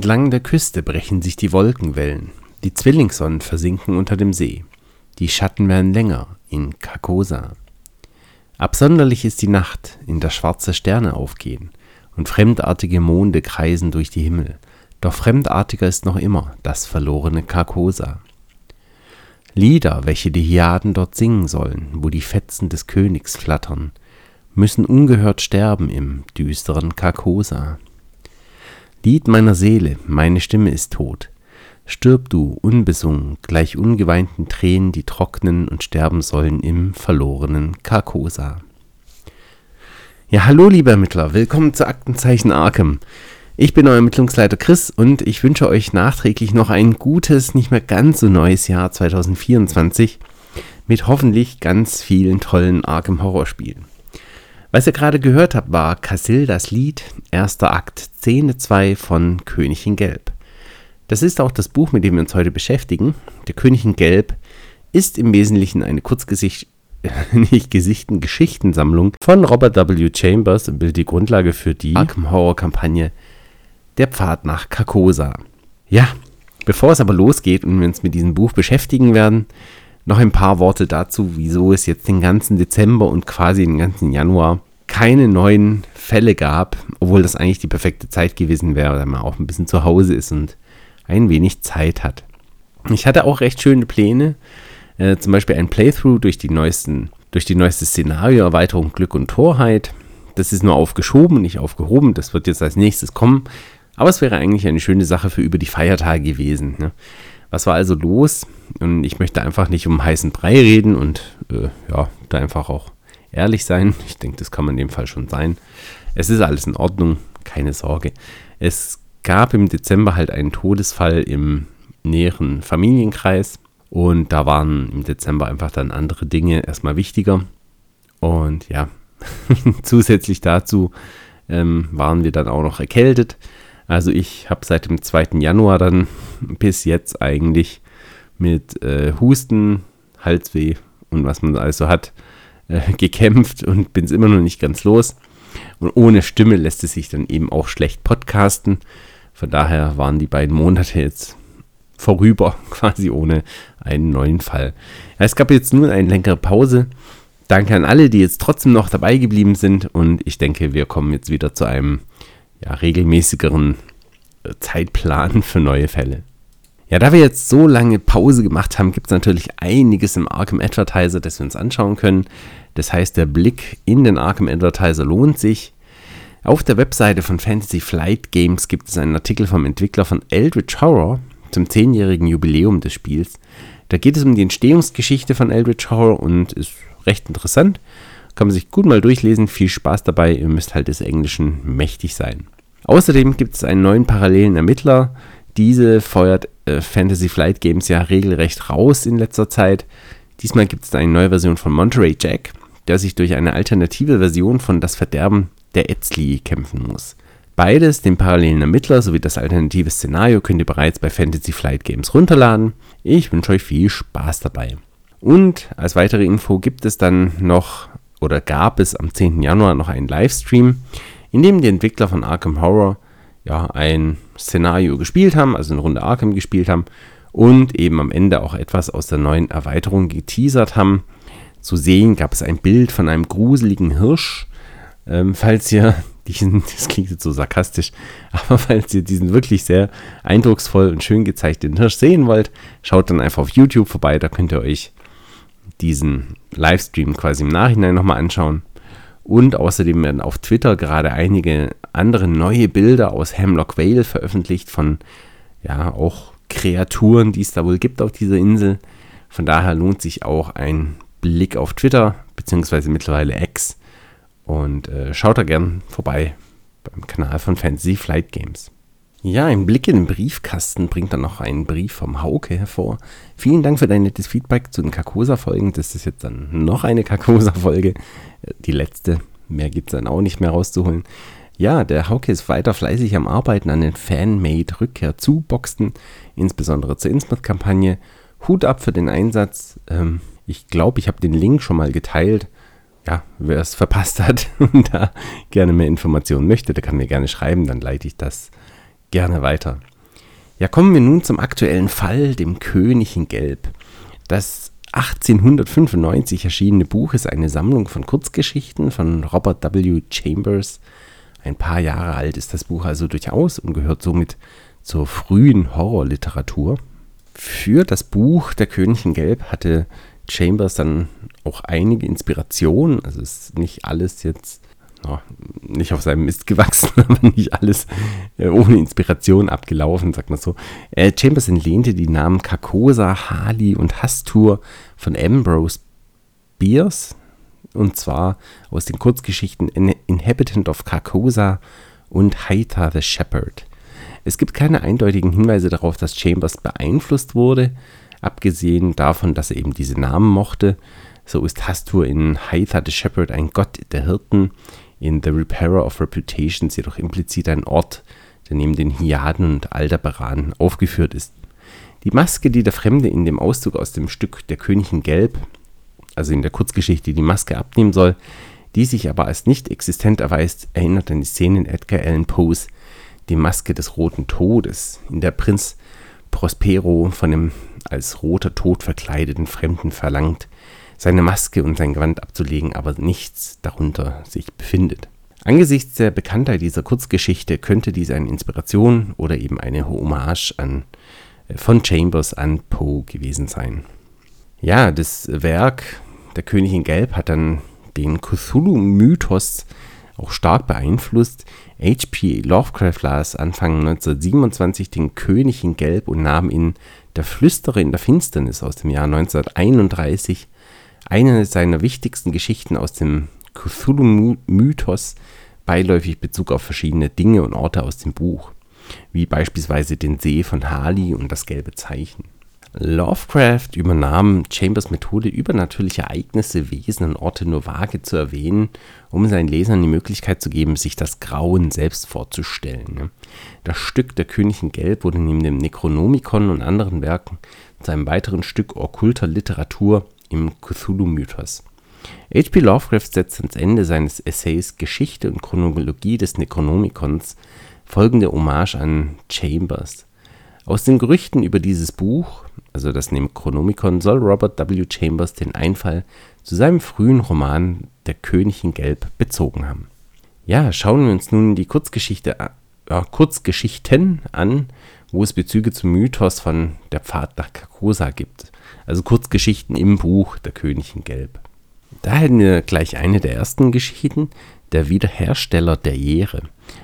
Entlang der Küste brechen sich die Wolkenwellen, die Zwillingssonnen versinken unter dem See, die Schatten werden länger in Carcosa. Absonderlich ist die Nacht, in der schwarze Sterne aufgehen und fremdartige Monde kreisen durch die Himmel, doch fremdartiger ist noch immer das verlorene Carcosa. Lieder, welche die Hyaden dort singen sollen, wo die Fetzen des Königs flattern, müssen ungehört sterben im düsteren Carcosa. Lied meiner Seele, meine Stimme ist tot. Stirb du, unbesungen, gleich ungeweinten Tränen, die trocknen und sterben sollen im verlorenen Carcosa. Ja, hallo lieber Ermittler, willkommen zu Aktenzeichen Arkham. Ich bin euer Ermittlungsleiter Chris und ich wünsche euch nachträglich noch ein gutes, nicht mehr ganz so neues Jahr 2024 mit hoffentlich ganz vielen tollen Arkham Horror Spielen. Was ihr gerade gehört habt, war Cassil das Lied, erster Akt, Szene 2 von König in Gelb. Das ist auch das Buch, mit dem wir uns heute beschäftigen. Der König in Gelb ist im Wesentlichen eine Kurzgesicht nicht gesichten Geschichtensammlung von Robert W. Chambers und bildet die Grundlage für die Arkham Horror Kampagne Der Pfad nach Carcosa. Ja, bevor es aber losgeht und wir uns mit diesem Buch beschäftigen werden, noch ein paar Worte dazu, wieso es jetzt den ganzen Dezember und quasi den ganzen Januar keine neuen Fälle gab, obwohl das eigentlich die perfekte Zeit gewesen wäre, weil man auch ein bisschen zu Hause ist und ein wenig Zeit hat. Ich hatte auch recht schöne Pläne, äh, zum Beispiel ein Playthrough durch die neuesten, durch die neueste Szenario-Erweiterung Glück und Torheit. Das ist nur aufgeschoben, nicht aufgehoben. Das wird jetzt als nächstes kommen. Aber es wäre eigentlich eine schöne Sache für über die Feiertage gewesen. Ne? Was war also los? Und ich möchte einfach nicht um heißen Brei reden und äh, ja, da einfach auch ehrlich sein. Ich denke, das kann man in dem Fall schon sein. Es ist alles in Ordnung, keine Sorge. Es gab im Dezember halt einen Todesfall im näheren Familienkreis und da waren im Dezember einfach dann andere Dinge erstmal wichtiger. Und ja, zusätzlich dazu ähm, waren wir dann auch noch erkältet. Also ich habe seit dem 2. Januar dann bis jetzt eigentlich mit äh, Husten, Halsweh und was man also hat, äh, gekämpft und bin es immer noch nicht ganz los. Und ohne Stimme lässt es sich dann eben auch schlecht podcasten. Von daher waren die beiden Monate jetzt vorüber, quasi ohne einen neuen Fall. Es gab jetzt nun eine längere Pause. Danke an alle, die jetzt trotzdem noch dabei geblieben sind. Und ich denke, wir kommen jetzt wieder zu einem ja, regelmäßigeren äh, Zeitplan für neue Fälle. Ja, da wir jetzt so lange Pause gemacht haben, gibt es natürlich einiges im Arkham Advertiser, das wir uns anschauen können. Das heißt, der Blick in den Arkham Advertiser lohnt sich. Auf der Webseite von Fantasy Flight Games gibt es einen Artikel vom Entwickler von Eldritch Horror zum 10-jährigen Jubiläum des Spiels. Da geht es um die Entstehungsgeschichte von Eldritch Horror und ist recht interessant. Kann man sich gut mal durchlesen. Viel Spaß dabei. Ihr müsst halt des Englischen mächtig sein. Außerdem gibt es einen neuen parallelen Ermittler. Diese feuert äh, Fantasy Flight Games ja regelrecht raus in letzter Zeit. Diesmal gibt es eine neue Version von Monterey Jack, der sich durch eine alternative Version von Das Verderben der Etzli kämpfen muss. Beides, den parallelen Ermittler sowie das alternative Szenario, könnt ihr bereits bei Fantasy Flight Games runterladen. Ich wünsche euch viel Spaß dabei. Und als weitere Info gibt es dann noch oder gab es am 10. Januar noch einen Livestream, in dem die Entwickler von Arkham Horror ja, ein Szenario gespielt haben, also eine Runde Arkham gespielt haben und eben am Ende auch etwas aus der neuen Erweiterung geteasert haben. Zu sehen gab es ein Bild von einem gruseligen Hirsch. Ähm, falls ihr diesen, das klingt jetzt so sarkastisch, aber falls ihr diesen wirklich sehr eindrucksvoll und schön gezeichneten Hirsch sehen wollt, schaut dann einfach auf YouTube vorbei, da könnt ihr euch diesen Livestream quasi im Nachhinein nochmal anschauen. Und außerdem werden auf Twitter gerade einige andere neue Bilder aus Hemlock Vale veröffentlicht von ja auch Kreaturen, die es da wohl gibt auf dieser Insel. Von daher lohnt sich auch ein Blick auf Twitter, beziehungsweise mittlerweile X. Und äh, schaut da gern vorbei beim Kanal von Fantasy Flight Games. Ja, ein Blick in den Briefkasten bringt dann noch einen Brief vom Hauke hervor. Vielen Dank für dein nettes Feedback zu den Carcosa-Folgen. Das ist jetzt dann noch eine Carcosa-Folge. Die letzte. Mehr gibt es dann auch nicht mehr rauszuholen. Ja, der Hauke ist weiter fleißig am Arbeiten an den Fanmade-Rückkehr zu Boxen, insbesondere zur Innsmouth-Kampagne. Hut ab für den Einsatz. Ähm, ich glaube, ich habe den Link schon mal geteilt. Ja, wer es verpasst hat und da gerne mehr Informationen möchte, der kann mir gerne schreiben, dann leite ich das gerne weiter. Ja, kommen wir nun zum aktuellen Fall, dem König in Gelb. Das 1895 erschienene Buch ist eine Sammlung von Kurzgeschichten von Robert W. Chambers. Ein paar Jahre alt ist das Buch also durchaus und gehört somit zur frühen Horrorliteratur. Für das Buch Der König in Gelb hatte Chambers dann auch einige Inspirationen. Also ist nicht alles jetzt oh, nicht auf seinem Mist gewachsen, aber nicht alles äh, ohne Inspiration abgelaufen, sagt man so. Äh, Chambers entlehnte die Namen Carcosa, Harley und Hastur von Ambrose Bierce und zwar aus den Kurzgeschichten Inhabitant of Carcosa und Haitha the Shepherd. Es gibt keine eindeutigen Hinweise darauf, dass Chambers beeinflusst wurde, abgesehen davon, dass er eben diese Namen mochte. So ist Hastur in Haitha the Shepherd ein Gott der Hirten, in The Repairer of Reputations jedoch implizit ein Ort, der neben den Hyaden und Aldebaran aufgeführt ist. Die Maske, die der Fremde in dem Auszug aus dem Stück Der König in Gelb, also in der Kurzgeschichte, die Maske abnehmen soll, die sich aber als nicht existent erweist, erinnert an die Szene in Edgar Allan Poes Die Maske des Roten Todes, in der Prinz Prospero von dem als roter Tod verkleideten Fremden verlangt, seine Maske und sein Gewand abzulegen, aber nichts darunter sich befindet. Angesichts der Bekanntheit dieser Kurzgeschichte könnte dies eine Inspiration oder eben eine Hommage an, äh, von Chambers an Poe gewesen sein. Ja, das Werk Der König in Gelb hat dann den Cthulhu-Mythos auch stark beeinflusst. H.P. Lovecraft las Anfang 1927 den König in Gelb und nahm in Der Flüsterer in der Finsternis aus dem Jahr 1931 eine seiner wichtigsten Geschichten aus dem Cthulhu-Mythos beiläufig Bezug auf verschiedene Dinge und Orte aus dem Buch, wie beispielsweise den See von Hali und das gelbe Zeichen. Lovecraft übernahm Chambers Methode, übernatürliche Ereignisse, Wesen und Orte nur vage zu erwähnen, um seinen Lesern die Möglichkeit zu geben, sich das Grauen selbst vorzustellen. Das Stück Der König in Gelb wurde neben dem Necronomicon und anderen Werken zu einem weiteren Stück okkulter Literatur im Cthulhu-Mythos. H.P. Lovecraft setzt ans Ende seines Essays Geschichte und Chronologie des Necronomicons folgende Hommage an Chambers. Aus den Gerüchten über dieses Buch, also das Necronomicon, soll Robert W. Chambers den Einfall zu seinem frühen Roman Der König in Gelb bezogen haben. Ja, schauen wir uns nun die Kurzgeschichte, äh, Kurzgeschichten an, wo es Bezüge zum Mythos von der Pfad nach Carcosa gibt also Kurzgeschichten im Buch Der König in Gelb. Da hätten wir gleich eine der ersten Geschichten, der Wiederhersteller der Ehre.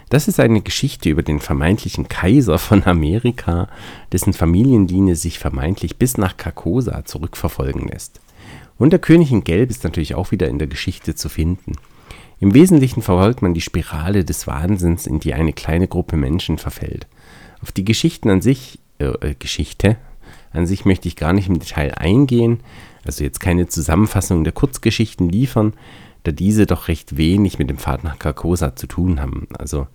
Das ist eine Geschichte über den vermeintlichen Kaiser von Amerika, dessen Familienlinie sich vermeintlich bis nach Carcosa zurückverfolgen lässt. Und der König in Gelb ist natürlich auch wieder in der Geschichte zu finden. Im Wesentlichen verfolgt man die Spirale des Wahnsinns, in die eine kleine Gruppe Menschen verfällt. Auf die Geschichten an sich, äh, äh Geschichte, an sich möchte ich gar nicht im Detail eingehen, also jetzt keine Zusammenfassung der Kurzgeschichten liefern, da diese doch recht wenig mit dem Pfad nach Carcosa zu tun haben. Also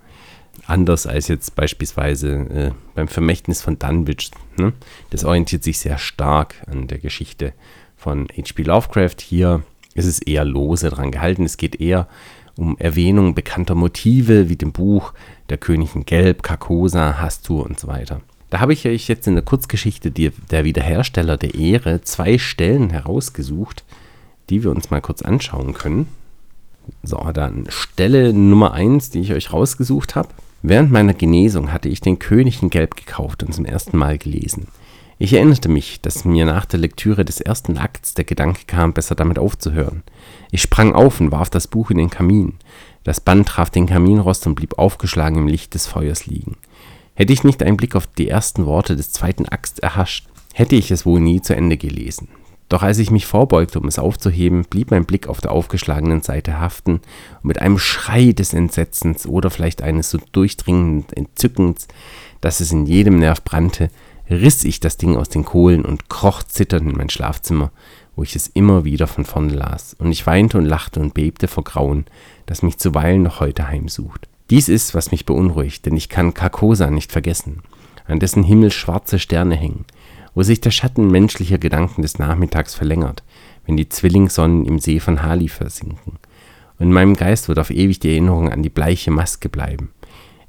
anders als jetzt beispielsweise äh, beim Vermächtnis von Dunwich. Ne? Das orientiert sich sehr stark an der Geschichte von H.P. Lovecraft. Hier ist es eher lose dran gehalten. Es geht eher um Erwähnung bekannter Motive wie dem Buch Der König in Gelb, Carcosa, Hastur und so weiter. Da habe ich euch jetzt in der Kurzgeschichte die, Der Wiederhersteller der Ehre zwei Stellen herausgesucht, die wir uns mal kurz anschauen können. So, dann Stelle Nummer 1, die ich euch rausgesucht habe. Während meiner Genesung hatte ich den König in Gelb gekauft und zum ersten Mal gelesen. Ich erinnerte mich, dass mir nach der Lektüre des ersten Akts der Gedanke kam, besser damit aufzuhören. Ich sprang auf und warf das Buch in den Kamin. Das Band traf den Kaminrost und blieb aufgeschlagen im Licht des Feuers liegen. Hätte ich nicht einen Blick auf die ersten Worte des zweiten Akts erhascht, hätte ich es wohl nie zu Ende gelesen. Doch als ich mich vorbeugte, um es aufzuheben, blieb mein Blick auf der aufgeschlagenen Seite haften. Und mit einem Schrei des Entsetzens oder vielleicht eines so durchdringenden Entzückens, dass es in jedem Nerv brannte, riss ich das Ding aus den Kohlen und kroch zitternd in mein Schlafzimmer, wo ich es immer wieder von vorne las, und ich weinte und lachte und bebte vor Grauen, das mich zuweilen noch heute heimsucht. Dies ist, was mich beunruhigt, denn ich kann Carcosa nicht vergessen, an dessen Himmel schwarze Sterne hängen, wo sich der Schatten menschlicher Gedanken des Nachmittags verlängert, wenn die Zwillingssonnen im See von Hali versinken. Und in meinem Geist wird auf ewig die Erinnerung an die bleiche Maske bleiben.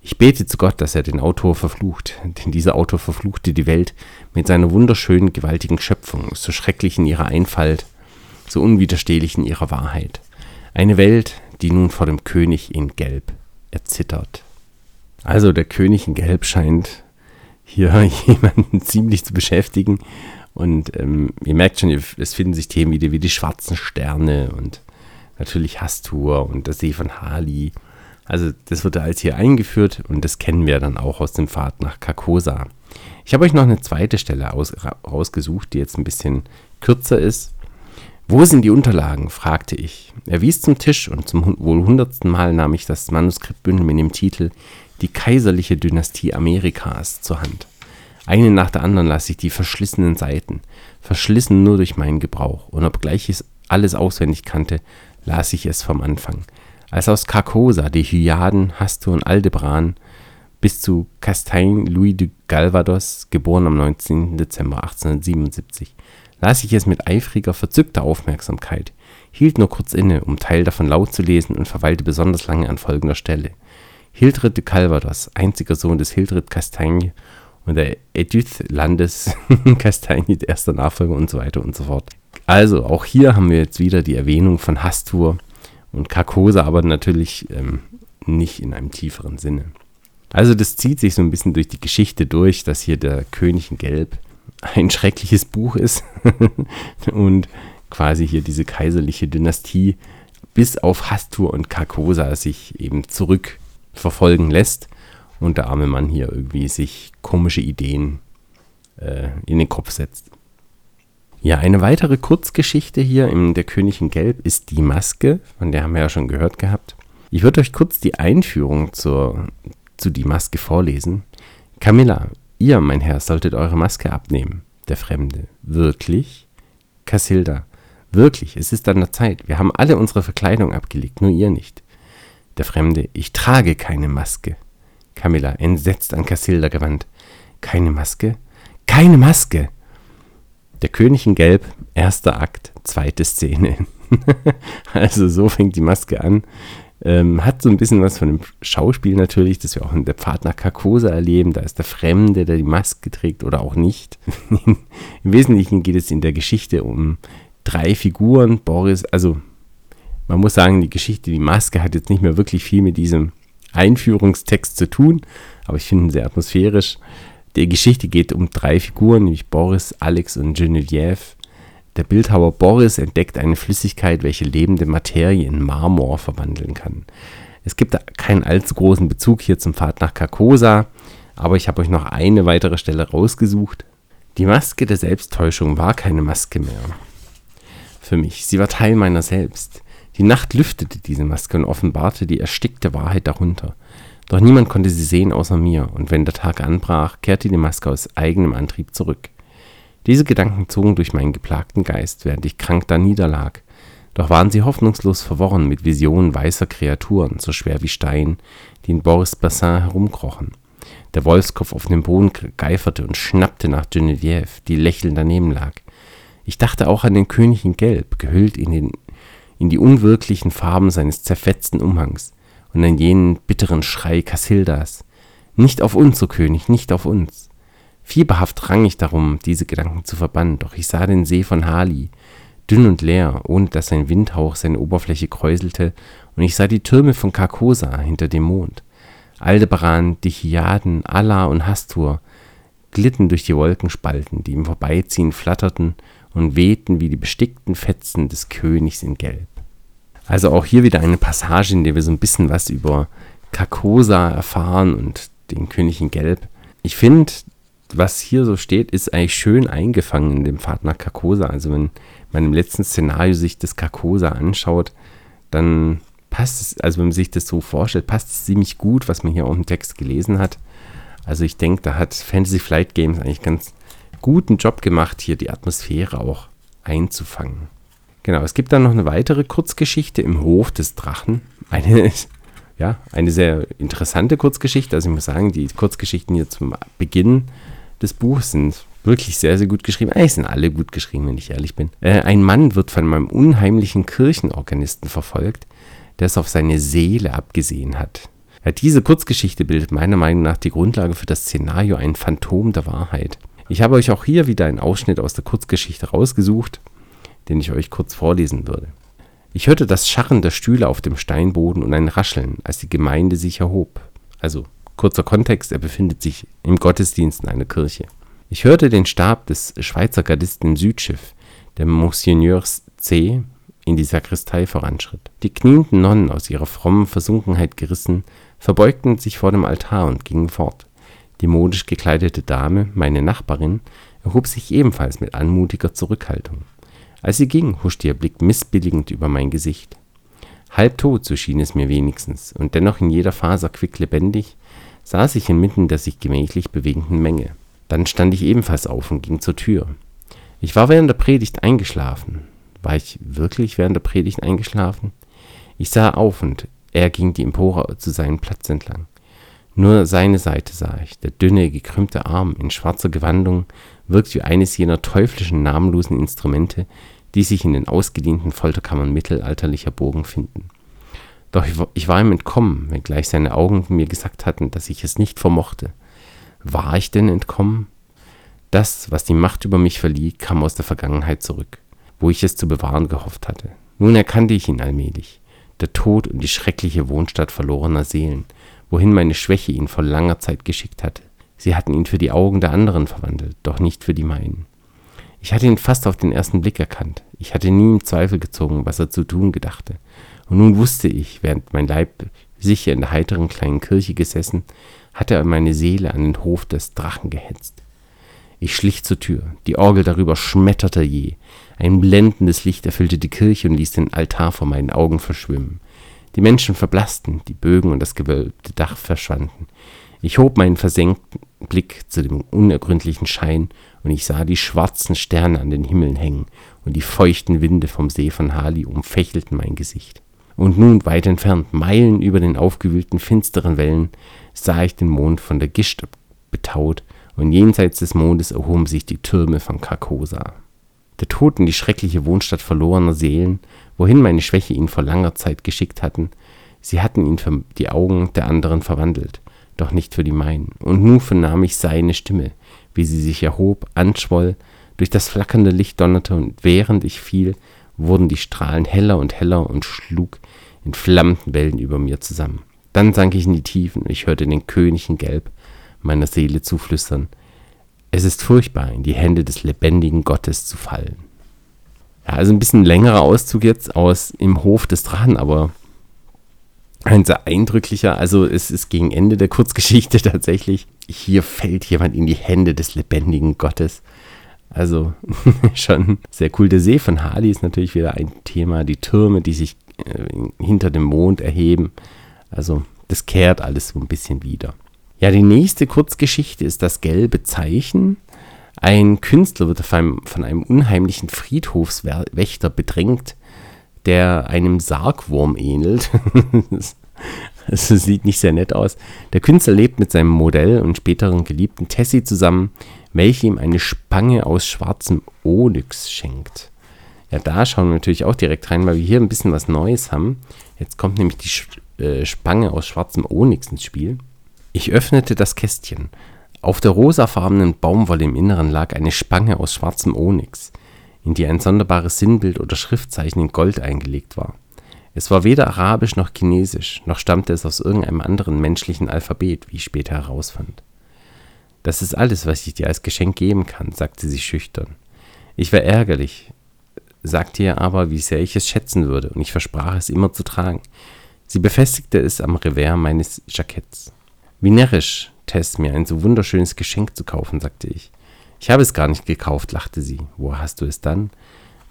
Ich bete zu Gott, dass er den Autor verflucht, denn dieser Autor verfluchte die Welt mit seiner wunderschönen, gewaltigen Schöpfung, so schrecklich in ihrer Einfalt, so unwiderstehlich in ihrer Wahrheit. Eine Welt, die nun vor dem König in Gelb erzittert. Also der König in Gelb scheint hier jemanden ziemlich zu beschäftigen. Und ähm, ihr merkt schon, es finden sich Themen wieder wie die schwarzen Sterne und natürlich Hastur und der See von Hali. Also das wird alles hier eingeführt und das kennen wir dann auch aus dem Pfad nach Carcosa. Ich habe euch noch eine zweite Stelle aus, rausgesucht, die jetzt ein bisschen kürzer ist. Wo sind die Unterlagen? fragte ich. Er wies zum Tisch und zum wohl hundertsten Mal nahm ich das Manuskriptbündel mit dem Titel Die kaiserliche Dynastie Amerikas zur Hand. Eine nach der anderen las ich die verschlissenen Seiten, verschlissen nur durch meinen Gebrauch, und obgleich ich alles auswendig kannte, las ich es vom Anfang. Als aus Carcosa die Hyaden, Hastur und Aldebaran bis zu Castaigne Louis de Galvados, geboren am 19. Dezember 1877, las ich es mit eifriger, verzückter Aufmerksamkeit, hielt nur kurz inne, um Teil davon laut zu lesen und verweilte besonders lange an folgender Stelle. Hildred de Calvados, einziger Sohn des Hildred Castaigne und der Edith Landes Castaigne, erster Nachfolger und so weiter und so fort. Also, auch hier haben wir jetzt wieder die Erwähnung von Hastur und Carcosa, aber natürlich ähm, nicht in einem tieferen Sinne. Also, das zieht sich so ein bisschen durch die Geschichte durch, dass hier der König in Gelb ein schreckliches Buch ist und quasi hier diese kaiserliche Dynastie bis auf Hastur und Carcosa sich eben zurückverfolgen lässt und der arme Mann hier irgendwie sich komische Ideen äh, in den Kopf setzt. Ja, eine weitere Kurzgeschichte hier in Der König in Gelb ist Die Maske, von der haben wir ja schon gehört gehabt. Ich würde euch kurz die Einführung zur, zu Die Maske vorlesen. Camilla, Ihr, mein Herr, solltet eure Maske abnehmen. Der Fremde. Wirklich? Cassilda. Wirklich, es ist an der Zeit. Wir haben alle unsere Verkleidung abgelegt, nur ihr nicht. Der Fremde. Ich trage keine Maske. Camilla, entsetzt an Cassilda gewandt. Keine Maske? Keine Maske! Der König in Gelb, erster Akt, zweite Szene. also so fängt die Maske an. Ähm, hat so ein bisschen was von dem Schauspiel natürlich, das wir auch in der Pfad nach Carcosa erleben. Da ist der Fremde, der die Maske trägt oder auch nicht. Im Wesentlichen geht es in der Geschichte um drei Figuren. Boris, also man muss sagen, die Geschichte, die Maske hat jetzt nicht mehr wirklich viel mit diesem Einführungstext zu tun, aber ich finde ihn sehr atmosphärisch. Die Geschichte geht um drei Figuren, nämlich Boris, Alex und Genevieve. Der Bildhauer Boris entdeckt eine Flüssigkeit, welche lebende Materie in Marmor verwandeln kann. Es gibt keinen allzu großen Bezug hier zum Pfad nach Carcosa, aber ich habe euch noch eine weitere Stelle rausgesucht. Die Maske der Selbsttäuschung war keine Maske mehr. Für mich. Sie war Teil meiner selbst. Die Nacht lüftete diese Maske und offenbarte die erstickte Wahrheit darunter. Doch niemand konnte sie sehen außer mir, und wenn der Tag anbrach, kehrte die Maske aus eigenem Antrieb zurück. Diese Gedanken zogen durch meinen geplagten Geist, während ich krank da niederlag. Doch waren sie hoffnungslos verworren mit Visionen weißer Kreaturen, so schwer wie Stein, die in Boris Bassin herumkrochen. Der Wolfskopf auf dem Boden geiferte und schnappte nach Genevieve, die lächelnd daneben lag. Ich dachte auch an den König in Gelb, gehüllt in, den, in die unwirklichen Farben seines zerfetzten Umhangs, und an jenen bitteren Schrei Cassildas. Nicht auf uns, o König, nicht auf uns. Fieberhaft rang ich darum, diese Gedanken zu verbannen, doch ich sah den See von Hali, dünn und leer, ohne dass ein Windhauch seine Oberfläche kräuselte, und ich sah die Türme von Carcosa hinter dem Mond. Aldebaran, die Hyaden, Allah und Hastur glitten durch die Wolkenspalten, die im Vorbeiziehen flatterten und wehten wie die bestickten Fetzen des Königs in Gelb. Also auch hier wieder eine Passage, in der wir so ein bisschen was über Carcosa erfahren und den König in Gelb. Ich finde, was hier so steht, ist eigentlich schön eingefangen in dem Pfad nach Carcosa. Also wenn man im letzten Szenario sich das Carcosa anschaut, dann passt es, also wenn man sich das so vorstellt, passt es ziemlich gut, was man hier auch im Text gelesen hat. Also ich denke, da hat Fantasy Flight Games eigentlich ganz guten Job gemacht, hier die Atmosphäre auch einzufangen. Genau, es gibt dann noch eine weitere Kurzgeschichte im Hof des Drachen. Eine, ja, eine sehr interessante Kurzgeschichte. Also ich muss sagen, die Kurzgeschichten hier zum Beginn des Buchs sind wirklich sehr, sehr gut geschrieben. Eigentlich sind alle gut geschrieben, wenn ich ehrlich bin. Äh, ein Mann wird von meinem unheimlichen Kirchenorganisten verfolgt, der es auf seine Seele abgesehen hat. Ja, diese Kurzgeschichte bildet meiner Meinung nach die Grundlage für das Szenario Ein Phantom der Wahrheit. Ich habe euch auch hier wieder einen Ausschnitt aus der Kurzgeschichte rausgesucht, den ich euch kurz vorlesen würde. Ich hörte das Scharren der Stühle auf dem Steinboden und ein Rascheln, als die Gemeinde sich erhob. Also kurzer Kontext, er befindet sich im Gottesdienst in einer Kirche. Ich hörte den Stab des Schweizer Gardisten im Südschiff, der Monseigneur C., in die Sakristei voranschritt. Die knienden Nonnen, aus ihrer frommen Versunkenheit gerissen, verbeugten sich vor dem Altar und gingen fort. Die modisch gekleidete Dame, meine Nachbarin, erhob sich ebenfalls mit anmutiger Zurückhaltung. Als sie ging, huschte ihr Blick missbilligend über mein Gesicht. Halbtot, so schien es mir wenigstens, und dennoch in jeder Faser quicklebendig, saß ich inmitten der sich gemächlich bewegenden Menge. Dann stand ich ebenfalls auf und ging zur Tür. Ich war während der Predigt eingeschlafen. War ich wirklich während der Predigt eingeschlafen? Ich sah auf und er ging die Empore zu seinem Platz entlang. Nur seine Seite sah ich. Der dünne, gekrümmte Arm in schwarzer Gewandung wirkt wie eines jener teuflischen, namenlosen Instrumente, die sich in den ausgedienten Folterkammern mittelalterlicher Burgen finden. Doch ich war ihm entkommen, wenngleich seine Augen mir gesagt hatten, dass ich es nicht vermochte. War ich denn entkommen? Das, was die Macht über mich verlieh, kam aus der Vergangenheit zurück, wo ich es zu bewahren gehofft hatte. Nun erkannte ich ihn allmählich. Der Tod und die schreckliche Wohnstatt verlorener Seelen, wohin meine Schwäche ihn vor langer Zeit geschickt hatte. Sie hatten ihn für die Augen der anderen verwandelt, doch nicht für die meinen. Ich hatte ihn fast auf den ersten Blick erkannt. Ich hatte nie im Zweifel gezogen, was er zu tun gedachte. Und nun wusste ich, während mein Leib sicher in der heiteren kleinen Kirche gesessen, hatte er meine Seele an den Hof des Drachen gehetzt. Ich schlich zur Tür. Die Orgel darüber schmetterte je. Ein blendendes Licht erfüllte die Kirche und ließ den Altar vor meinen Augen verschwimmen. Die Menschen verblassten, die Bögen und das gewölbte Dach verschwanden. Ich hob meinen versenkten Blick zu dem unergründlichen Schein, und ich sah die schwarzen Sterne an den Himmeln hängen, und die feuchten Winde vom See von Hali umfächelten mein Gesicht. Und nun weit entfernt, Meilen über den aufgewühlten finsteren Wellen, sah ich den Mond von der Gischt betaut, und jenseits des Mondes erhoben sich die Türme von Carcosa. Der Tod und die schreckliche Wohnstatt verlorener Seelen, wohin meine Schwäche ihn vor langer Zeit geschickt hatten, sie hatten ihn für die Augen der anderen verwandelt, doch nicht für die meinen. Und nun vernahm ich seine Stimme, wie sie sich erhob, anschwoll, durch das flackernde Licht donnerte, und während ich fiel, wurden die Strahlen heller und heller und schlug in flammenden Wellen über mir zusammen. Dann sank ich in die Tiefen und ich hörte den König in Gelb meiner Seele zuflüstern. Es ist furchtbar, in die Hände des lebendigen Gottes zu fallen. Ja, also ein bisschen längerer Auszug jetzt aus Im Hof des Drachen, aber ein sehr eindrücklicher. Also es ist gegen Ende der Kurzgeschichte tatsächlich. Hier fällt jemand in die Hände des lebendigen Gottes. Also schon sehr cool. Der See von Hali ist natürlich wieder ein Thema. Die Türme, die sich äh, hinter dem Mond erheben. Also das kehrt alles so ein bisschen wieder. Ja, die nächste Kurzgeschichte ist das gelbe Zeichen. Ein Künstler wird von einem, von einem unheimlichen Friedhofswächter bedrängt, der einem Sargwurm ähnelt. das sieht nicht sehr nett aus. Der Künstler lebt mit seinem Modell und späteren Geliebten Tessie zusammen, welche ihm eine Spange aus schwarzem Onyx schenkt. Ja, da schauen wir natürlich auch direkt rein, weil wir hier ein bisschen was Neues haben. Jetzt kommt nämlich die äh, Spange aus schwarzem Onyx ins Spiel. Ich öffnete das Kästchen. Auf der rosafarbenen Baumwolle im Inneren lag eine Spange aus schwarzem Onyx in die ein sonderbares Sinnbild oder Schriftzeichen in Gold eingelegt war. Es war weder arabisch noch chinesisch, noch stammte es aus irgendeinem anderen menschlichen Alphabet, wie ich später herausfand. Das ist alles, was ich dir als Geschenk geben kann, sagte sie schüchtern. Ich war ärgerlich, sagte ihr aber, wie sehr ich es schätzen würde, und ich versprach es immer zu tragen. Sie befestigte es am Revers meines Jacketts. Wie närrisch, Tess, mir ein so wunderschönes Geschenk zu kaufen, sagte ich. Ich habe es gar nicht gekauft, lachte sie. Wo hast du es dann?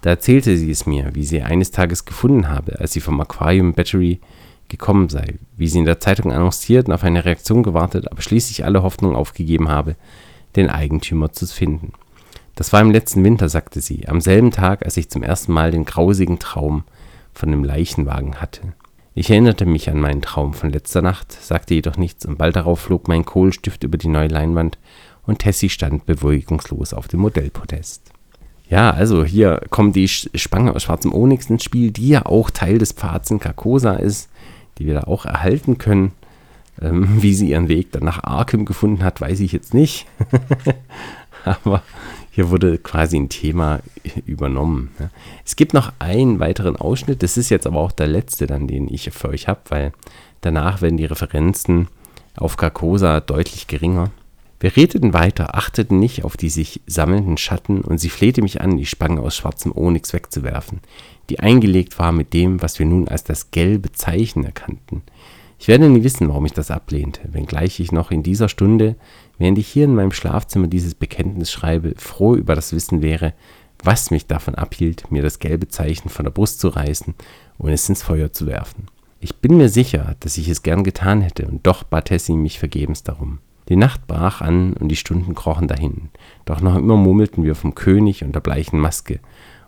Da erzählte sie es mir, wie sie eines Tages gefunden habe, als sie vom Aquarium Battery gekommen sei, wie sie in der Zeitung annonciert und auf eine Reaktion gewartet, aber schließlich alle Hoffnung aufgegeben habe, den Eigentümer zu finden. Das war im letzten Winter, sagte sie, am selben Tag, als ich zum ersten Mal den grausigen Traum von dem Leichenwagen hatte. Ich erinnerte mich an meinen Traum von letzter Nacht, sagte jedoch nichts, und bald darauf flog mein Kohlstift über die neue Leinwand und Tessie stand beruhigungslos auf dem Modellpodest. Ja, also hier kommt die Spange aus schwarzem Onyx ins Spiel, die ja auch Teil des Pfads in Carcosa ist, die wir da auch erhalten können. Ähm, wie sie ihren Weg dann nach Arkham gefunden hat, weiß ich jetzt nicht. Aber hier wurde quasi ein Thema übernommen. Es gibt noch einen weiteren Ausschnitt, das ist jetzt aber auch der letzte dann, den ich für euch habe, weil danach werden die Referenzen auf Carcosa deutlich geringer. Wir redeten weiter, achteten nicht auf die sich sammelnden Schatten und sie flehte mich an, die Spange aus schwarzem Onyx wegzuwerfen, die eingelegt war mit dem, was wir nun als das gelbe Zeichen erkannten. Ich werde nie wissen, warum ich das ablehnte, wenngleich ich noch in dieser Stunde, während ich hier in meinem Schlafzimmer dieses Bekenntnis schreibe, froh über das Wissen wäre, was mich davon abhielt, mir das gelbe Zeichen von der Brust zu reißen und es ins Feuer zu werfen. Ich bin mir sicher, dass ich es gern getan hätte, und doch bat Tessie mich vergebens darum. Die Nacht brach an und die Stunden krochen dahin. Doch noch immer murmelten wir vom König und der bleichen Maske.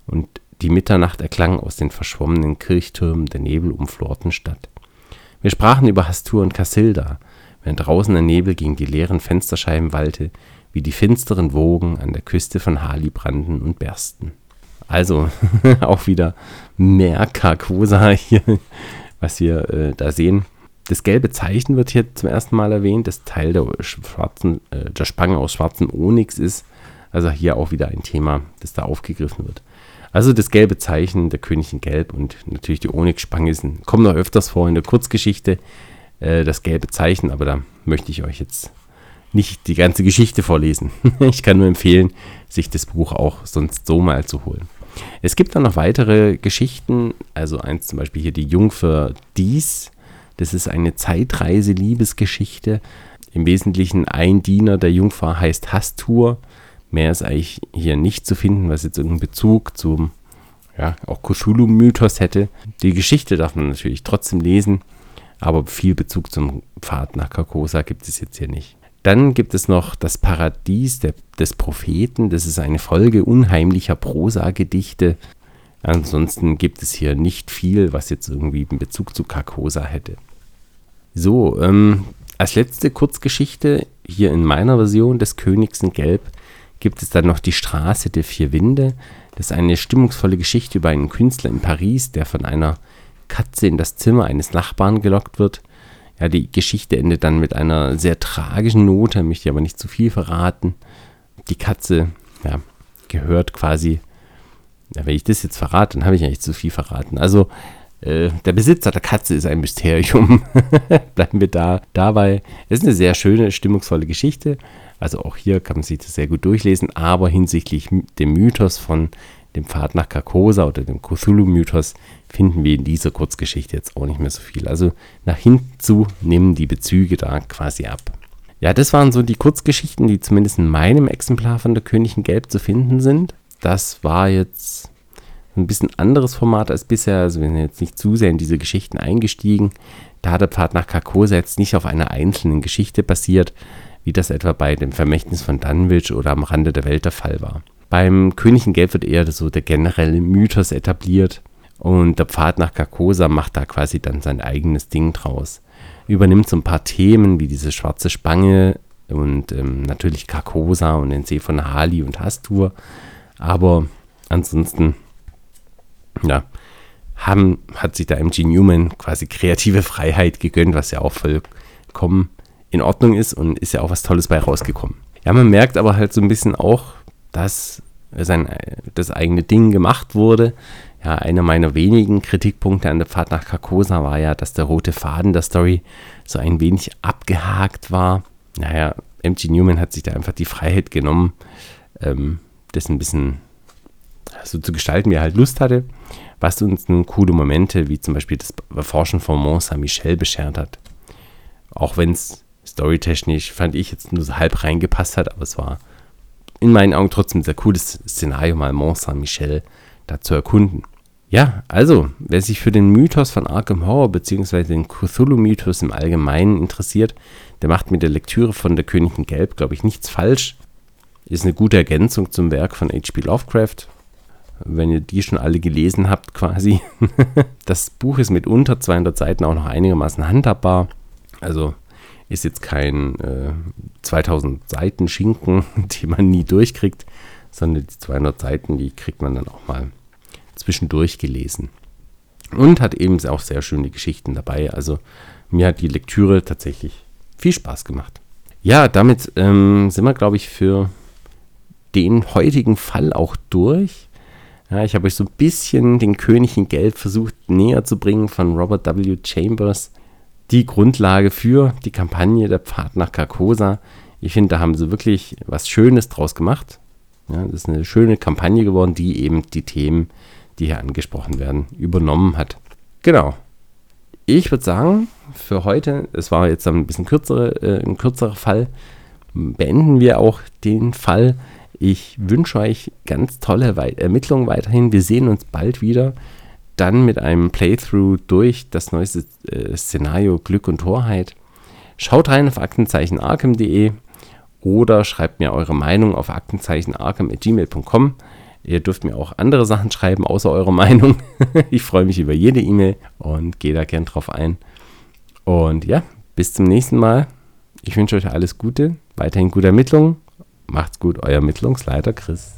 Und die Mitternacht erklang aus den verschwommenen Kirchtürmen der nebelumflorten Stadt. Wir sprachen über Hastur und Cassilda, während draußen der Nebel gegen die leeren Fensterscheiben wallte, wie die finsteren Wogen an der Küste von Hali brannten und bersten. Also auch wieder mehr Carcosa hier, was wir äh, da sehen. Das gelbe Zeichen wird hier zum ersten Mal erwähnt, das Teil der, schwarzen, äh, der Spange aus schwarzem Onyx ist. Also hier auch wieder ein Thema, das da aufgegriffen wird. Also das gelbe Zeichen, der König in Gelb und natürlich die Onyx-Spange kommen noch öfters vor in der Kurzgeschichte, äh, das gelbe Zeichen, aber da möchte ich euch jetzt nicht die ganze Geschichte vorlesen. ich kann nur empfehlen, sich das Buch auch sonst so mal zu holen. Es gibt dann noch weitere Geschichten, also eins zum Beispiel hier die Jungfer Dies, das ist eine Zeitreise-Liebesgeschichte. Im Wesentlichen ein Diener der Jungfrau heißt Hastur. Mehr ist eigentlich hier nicht zu finden, was jetzt irgendeinen Bezug zum ja, auch Cthulhu-Mythos hätte. Die Geschichte darf man natürlich trotzdem lesen, aber viel Bezug zum Pfad nach Carcosa gibt es jetzt hier nicht. Dann gibt es noch das Paradies der, des Propheten. Das ist eine Folge unheimlicher Prosagedichte. Ansonsten gibt es hier nicht viel, was jetzt irgendwie einen Bezug zu Carcosa hätte. So, ähm, als letzte Kurzgeschichte hier in meiner Version des Königs in Gelb gibt es dann noch die Straße der vier Winde. Das ist eine stimmungsvolle Geschichte über einen Künstler in Paris, der von einer Katze in das Zimmer eines Nachbarn gelockt wird. Ja, die Geschichte endet dann mit einer sehr tragischen Note, möchte ich aber nicht zu viel verraten. Die Katze ja, gehört quasi, ja, wenn ich das jetzt verrate, dann habe ich nicht zu viel verraten. Also äh, der Besitzer der Katze ist ein Mysterium. Bleiben wir da dabei. Es ist eine sehr schöne, stimmungsvolle Geschichte. Also auch hier kann man sich das sehr gut durchlesen, aber hinsichtlich dem Mythos von dem Pfad nach Carcosa oder dem Cthulhu-Mythos finden wir in dieser Kurzgeschichte jetzt auch nicht mehr so viel. Also nach hinten zu nehmen die Bezüge da quasi ab. Ja, das waren so die Kurzgeschichten, die zumindest in meinem Exemplar von der Königin Gelb zu finden sind. Das war jetzt ein bisschen anderes Format als bisher. Also wir sind jetzt nicht zu sehr in diese Geschichten eingestiegen. Da hat der Pfad nach Carcosa jetzt nicht auf einer einzelnen Geschichte basiert, wie das etwa bei dem Vermächtnis von Dunwich oder am Rande der Welt der Fall war. Beim König in Gelb wird eher so der generelle Mythos etabliert und der Pfad nach Carcosa macht da quasi dann sein eigenes Ding draus. Übernimmt so ein paar Themen wie diese schwarze Spange und ähm, natürlich Carcosa und den See von Hali und Hastur. Aber ansonsten, ja, haben, hat sich da MG Newman quasi kreative Freiheit gegönnt, was ja auch vollkommen in Ordnung ist und ist ja auch was Tolles bei rausgekommen. Ja, man merkt aber halt so ein bisschen auch, dass sein, das eigene Ding gemacht wurde. Ja, einer meiner wenigen Kritikpunkte an der Fahrt nach Carcosa war ja, dass der rote Faden der Story so ein wenig abgehakt war. Naja, MG Newman hat sich da einfach die Freiheit genommen, ähm, das ein bisschen so zu gestalten, wie er halt Lust hatte, was uns nun coole Momente wie zum Beispiel das Erforschen von Mont Saint-Michel beschert hat. Auch wenn es storytechnisch, fand ich, jetzt nur so halb reingepasst hat, aber es war in meinen Augen trotzdem ein sehr cooles Szenario, mal Mont Saint-Michel da zu erkunden. Ja, also, wer sich für den Mythos von Arkham Horror bzw. den Cthulhu-Mythos im Allgemeinen interessiert, der macht mit der Lektüre von Der König in Gelb, glaube ich, nichts falsch. Ist eine gute Ergänzung zum Werk von H.P. Lovecraft. Wenn ihr die schon alle gelesen habt, quasi. das Buch ist mit unter 200 Seiten auch noch einigermaßen handhabbar. Also ist jetzt kein äh, 2000 Seiten Schinken, die man nie durchkriegt, sondern die 200 Seiten, die kriegt man dann auch mal zwischendurch gelesen. Und hat eben auch sehr schöne Geschichten dabei. Also mir hat die Lektüre tatsächlich viel Spaß gemacht. Ja, damit ähm, sind wir, glaube ich, für den heutigen Fall auch durch. Ja, ich habe euch so ein bisschen den König in Gelb versucht näher zu bringen von Robert W. Chambers. Die Grundlage für die Kampagne Der Pfad nach Carcosa. Ich finde, da haben sie wirklich was Schönes draus gemacht. Ja, das ist eine schöne Kampagne geworden, die eben die Themen, die hier angesprochen werden, übernommen hat. Genau. Ich würde sagen, für heute, es war jetzt ein bisschen kürzere, äh, ein kürzerer Fall, beenden wir auch den Fall. Ich wünsche euch ganz tolle Wei Ermittlungen weiterhin. Wir sehen uns bald wieder. Dann mit einem Playthrough durch das neueste äh, Szenario Glück und Torheit. Schaut rein auf aktenzeichenarkham.de oder schreibt mir eure Meinung auf aktenzeichenarkham.gmail.com. Ihr dürft mir auch andere Sachen schreiben, außer eure Meinung. ich freue mich über jede E-Mail und gehe da gern drauf ein. Und ja, bis zum nächsten Mal. Ich wünsche euch alles Gute, weiterhin gute Ermittlungen. Macht's gut, euer Ermittlungsleiter Chris.